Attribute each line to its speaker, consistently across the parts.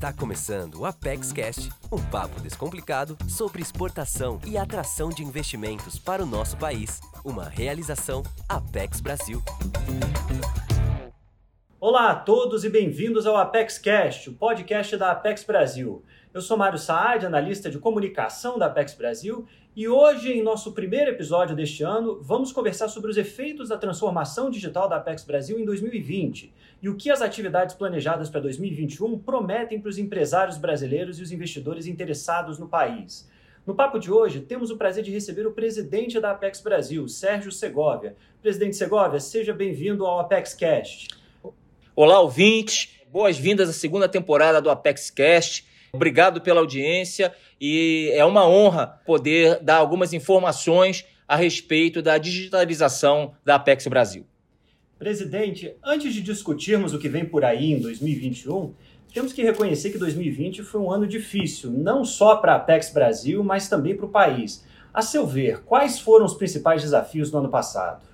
Speaker 1: Está começando o Apex Cast, um papo descomplicado sobre exportação e atração de investimentos para o nosso país. Uma realização Apex Brasil.
Speaker 2: Olá a todos e bem-vindos ao Apex Cast, o podcast da Apex Brasil. Eu sou Mário Saad, analista de comunicação da Apex Brasil, e hoje, em nosso primeiro episódio deste ano, vamos conversar sobre os efeitos da transformação digital da Apex Brasil em 2020 e o que as atividades planejadas para 2021 prometem para os empresários brasileiros e os investidores interessados no país. No papo de hoje, temos o prazer de receber o presidente da Apex Brasil, Sérgio Segovia. Presidente Segovia, seja bem-vindo ao Apex Cast.
Speaker 3: Olá, ouvintes. Boas-vindas à segunda temporada do Apex Cast. Obrigado pela audiência e é uma honra poder dar algumas informações a respeito da digitalização da Apex Brasil.
Speaker 2: Presidente, antes de discutirmos o que vem por aí em 2021, temos que reconhecer que 2020 foi um ano difícil, não só para a Apex Brasil, mas também para o país. A seu ver, quais foram os principais desafios do ano passado?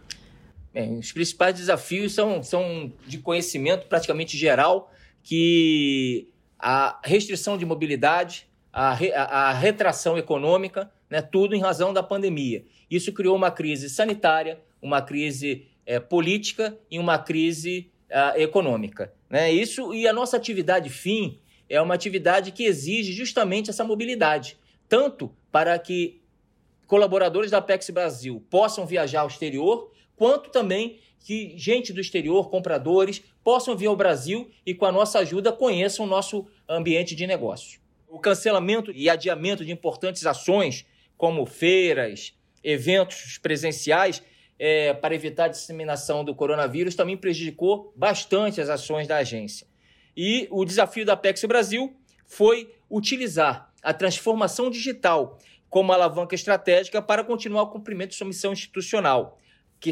Speaker 3: Bem, os principais desafios são, são de conhecimento praticamente geral, que a restrição de mobilidade, a, re, a, a retração econômica, né, tudo em razão da pandemia. Isso criou uma crise sanitária, uma crise é, política e uma crise econômica. Né? Isso e a nossa atividade fim é uma atividade que exige justamente essa mobilidade, tanto para que colaboradores da Apex Brasil possam viajar ao exterior, quanto também que gente do exterior, compradores, possam vir ao Brasil e, com a nossa ajuda, conheçam o nosso ambiente de negócio. O cancelamento e adiamento de importantes ações, como feiras, eventos presenciais, é, para evitar a disseminação do coronavírus, também prejudicou bastante as ações da agência. E o desafio da Apex Brasil foi utilizar a transformação digital como alavanca estratégica para continuar o cumprimento de sua missão institucional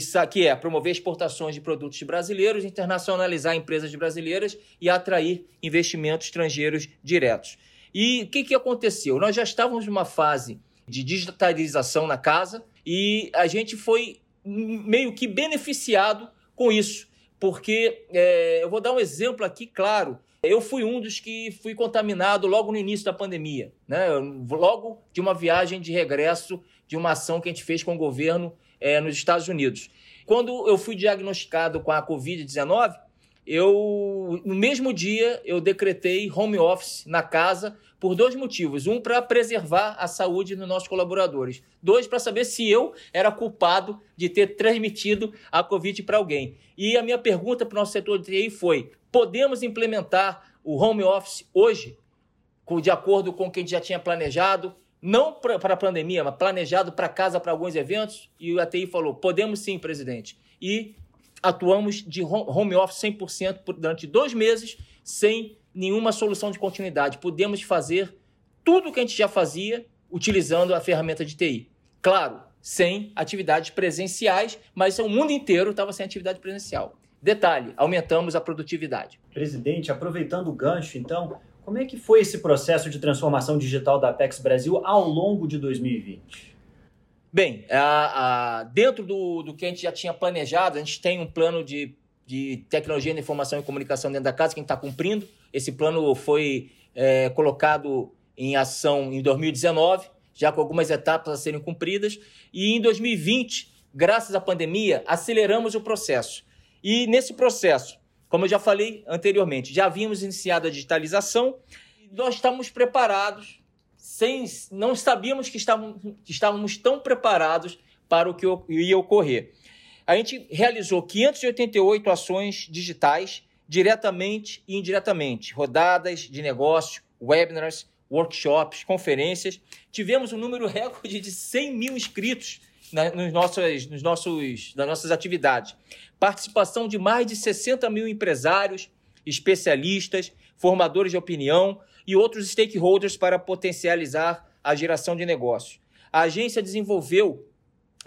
Speaker 3: que, que é promover exportações de produtos brasileiros, internacionalizar empresas brasileiras e atrair investimentos estrangeiros diretos. E o que, que aconteceu? Nós já estávamos numa fase de digitalização na casa e a gente foi meio que beneficiado com isso, porque é, eu vou dar um exemplo aqui claro. Eu fui um dos que fui contaminado logo no início da pandemia, né? logo de uma viagem de regresso de uma ação que a gente fez com o governo é, nos Estados Unidos. Quando eu fui diagnosticado com a Covid-19, eu no mesmo dia eu decretei home office na casa por dois motivos. Um, para preservar a saúde dos nossos colaboradores. Dois, para saber se eu era culpado de ter transmitido a Covid para alguém. E a minha pergunta para o nosso setor de TI foi: podemos implementar o home office hoje, de acordo com o que a gente já tinha planejado? Não para a pandemia, mas planejado para casa para alguns eventos, e o ATI falou: podemos sim, presidente. E atuamos de home office 100% durante dois meses, sem nenhuma solução de continuidade. Podemos fazer tudo o que a gente já fazia utilizando a ferramenta de TI. Claro, sem atividades presenciais, mas o mundo inteiro estava sem atividade presencial. Detalhe, aumentamos a produtividade.
Speaker 2: Presidente, aproveitando o gancho, então, como é que foi esse processo de transformação digital da Apex Brasil ao longo de 2020?
Speaker 3: Bem, a, a, dentro do, do que a gente já tinha planejado, a gente tem um plano de, de tecnologia de informação e comunicação dentro da casa que a gente está cumprindo. Esse plano foi é, colocado em ação em 2019, já com algumas etapas a serem cumpridas. E em 2020, graças à pandemia, aceleramos o processo. E nesse processo, como eu já falei anteriormente, já havíamos iniciado a digitalização e nós estávamos preparados, sem, não sabíamos que estávamos, estávamos tão preparados para o que ia ocorrer. A gente realizou 588 ações digitais, diretamente e indiretamente, rodadas de negócio, webinars, workshops, conferências. Tivemos um número recorde de 100 mil inscritos nos nossos, nos nossos, nas nossas atividades participação de mais de 60 mil empresários, especialistas, formadores de opinião e outros stakeholders para potencializar a geração de negócios. A agência desenvolveu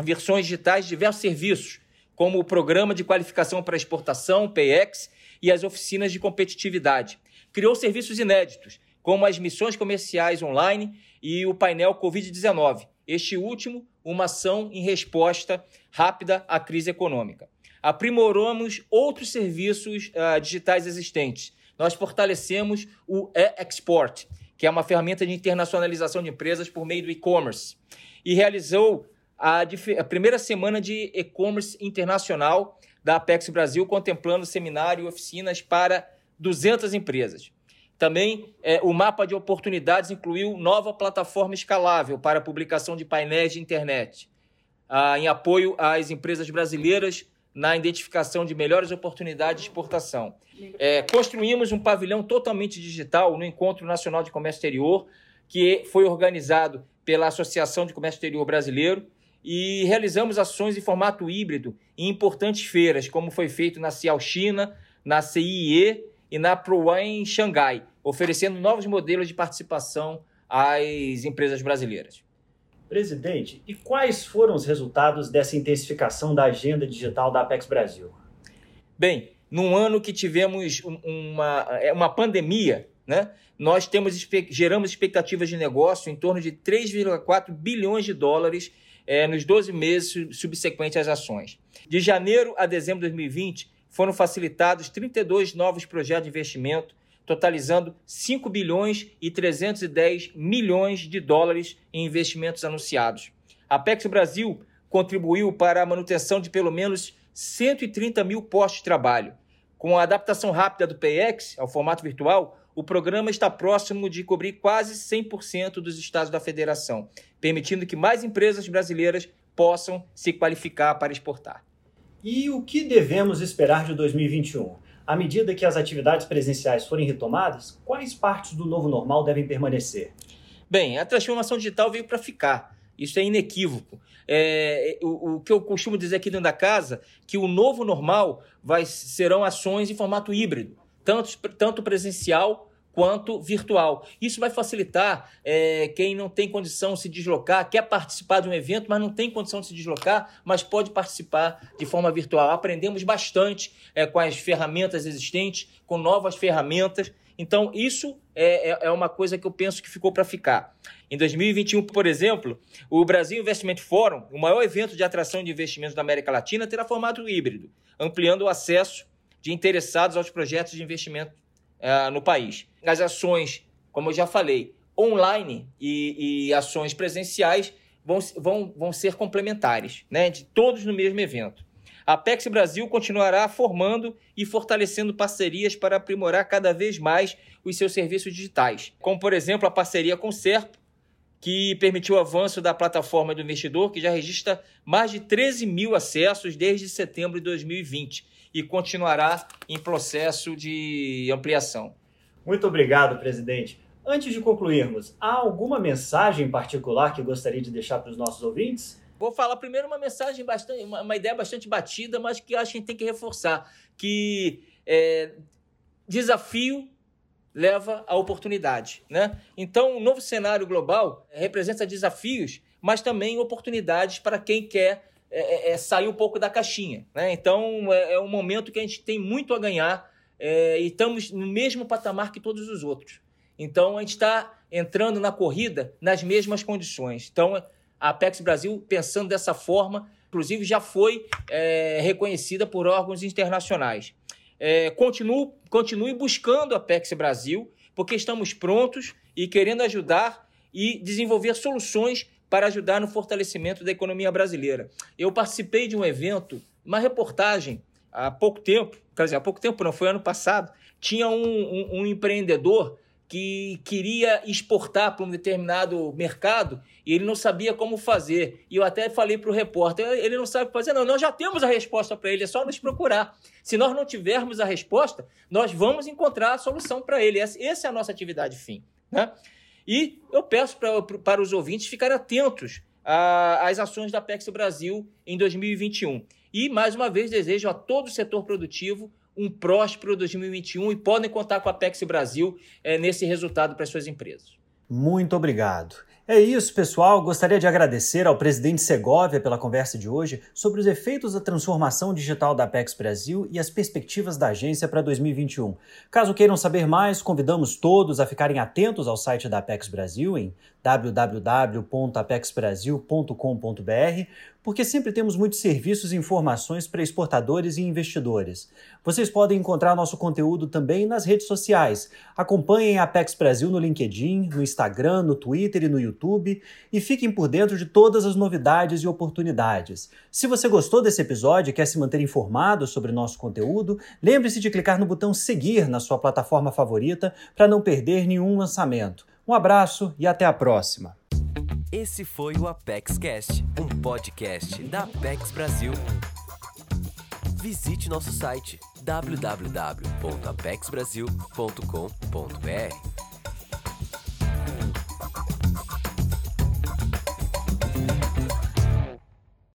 Speaker 3: versões digitais de diversos serviços, como o Programa de Qualificação para Exportação, PX, e as oficinas de competitividade. Criou serviços inéditos, como as missões comerciais online e o painel Covid-19. Este último, uma ação em resposta rápida à crise econômica aprimoramos outros serviços uh, digitais existentes, nós fortalecemos o e-export, que é uma ferramenta de internacionalização de empresas por meio do e-commerce, e realizou a, a primeira semana de e-commerce internacional da Apex Brasil, contemplando seminário e oficinas para 200 empresas. Também é, o mapa de oportunidades incluiu nova plataforma escalável para publicação de painéis de internet, ah, em apoio às empresas brasileiras na identificação de melhores oportunidades de exportação. É, construímos um pavilhão totalmente digital no Encontro Nacional de Comércio Exterior, que foi organizado pela Associação de Comércio Exterior Brasileiro, e realizamos ações em formato híbrido em importantes feiras, como foi feito na Cial China, na CIE e na ProOne em Xangai, oferecendo novos modelos de participação às empresas brasileiras.
Speaker 2: Presidente, e quais foram os resultados dessa intensificação da agenda digital da Apex Brasil?
Speaker 3: Bem, num ano que tivemos uma, é, uma pandemia, né, nós temos, geramos expectativas de negócio em torno de 3,4 bilhões de dólares é, nos 12 meses subsequentes às ações. De janeiro a dezembro de 2020, foram facilitados 32 novos projetos de investimento, totalizando 5 bilhões e 310 milhões de dólares em investimentos anunciados. A Apex Brasil contribuiu para a manutenção de pelo menos 130 mil postos de trabalho. Com a adaptação rápida do PX ao formato virtual, o programa está próximo de cobrir quase 100% dos estados da federação, permitindo que mais empresas brasileiras possam se qualificar para exportar.
Speaker 2: E o que devemos esperar de 2021? À medida que as atividades presenciais forem retomadas, quais partes do novo normal devem permanecer?
Speaker 3: Bem, a transformação digital veio para ficar. Isso é inequívoco. É, o, o, que eu costumo dizer aqui dentro da casa, que o novo normal vai, serão ações em formato híbrido, tanto, tanto presencial quanto virtual. Isso vai facilitar é, quem não tem condição de se deslocar, quer participar de um evento, mas não tem condição de se deslocar, mas pode participar de forma virtual. Aprendemos bastante é, com as ferramentas existentes, com novas ferramentas. Então, isso é, é, é uma coisa que eu penso que ficou para ficar. Em 2021, por exemplo, o Brasil Investment Forum, o maior evento de atração de investimentos da América Latina, terá formato híbrido, ampliando o acesso de interessados aos projetos de investimento uh, no país. As ações, como eu já falei, online e, e ações presenciais vão, vão, vão ser complementares, né? de todos no mesmo evento. A Apex Brasil continuará formando e fortalecendo parcerias para aprimorar cada vez mais os seus serviços digitais, como, por exemplo, a parceria com o Serpo, que permitiu o avanço da plataforma do investidor, que já registra mais de 13 mil acessos desde setembro de 2020 e continuará em processo de ampliação.
Speaker 2: Muito obrigado, presidente. Antes de concluirmos, há alguma mensagem particular que gostaria de deixar para os nossos ouvintes?
Speaker 3: Vou falar primeiro uma mensagem bastante, uma, ideia bastante batida, mas que acho que a gente tem que reforçar, que é, desafio leva à oportunidade, né? Então, o novo cenário global representa desafios, mas também oportunidades para quem quer é, é, é, sair um pouco da caixinha. Né? Então é, é, um momento que a gente tem muito a ganhar é, e estamos no mesmo patamar que todos os outros. Então a gente está entrando na corrida nas mesmas condições. Então a Apex Brasil, pensando dessa forma, inclusive já foi reconhecida por órgãos internacionais. É, continue, continue buscando a Apex Brasil, porque estamos prontos e querendo ajudar e desenvolver soluções para ajudar no fortalecimento da economia brasileira. Eu participei de um evento, uma reportagem, há pouco tempo, quer dizer, há pouco tempo não, foi ano passado, tinha um, um, um empreendedor que queria exportar para um determinado mercado e ele não sabia como fazer. E eu até falei para o repórter: ele não sabe fazer, não. Nós já temos a resposta para ele, é só nos procurar. Se nós não tivermos a resposta, nós vamos encontrar a solução para ele. Essa, é a nossa atividade fim. Né? E eu peço pra, para os ouvintes ficarem atentos às ações da Pex Brasil em 2021. E, mais uma vez, desejo a todo o setor produtivo um próspero 2021 e podem contar com a Pex Brasil é, nesse resultado para suas empresas.
Speaker 2: Muito obrigado. É isso, pessoal. Gostaria de agradecer ao presidente Segovia pela conversa de hoje sobre os efeitos da transformação digital da Apex Brasil e as perspectivas da agência para 2021. Caso queiram saber mais, convidamos todos a ficarem atentos ao site da Apex Brasil em www.apexbrasil.com.br, porque sempre temos muitos serviços e informações para exportadores e investidores. Vocês podem encontrar nosso conteúdo também nas redes sociais. Acompanhem a Apex Brasil no LinkedIn, no Instagram, no Twitter e no YouTube e fiquem por dentro de todas as novidades e oportunidades. Se você gostou desse episódio e quer se manter informado sobre nosso conteúdo, lembre-se de clicar no botão seguir na sua plataforma favorita para não perder nenhum lançamento. Um abraço e até a próxima.
Speaker 1: Esse foi o Apex Cast, um podcast da Apex Brasil. Visite nosso site www.apexbrasil.com.br.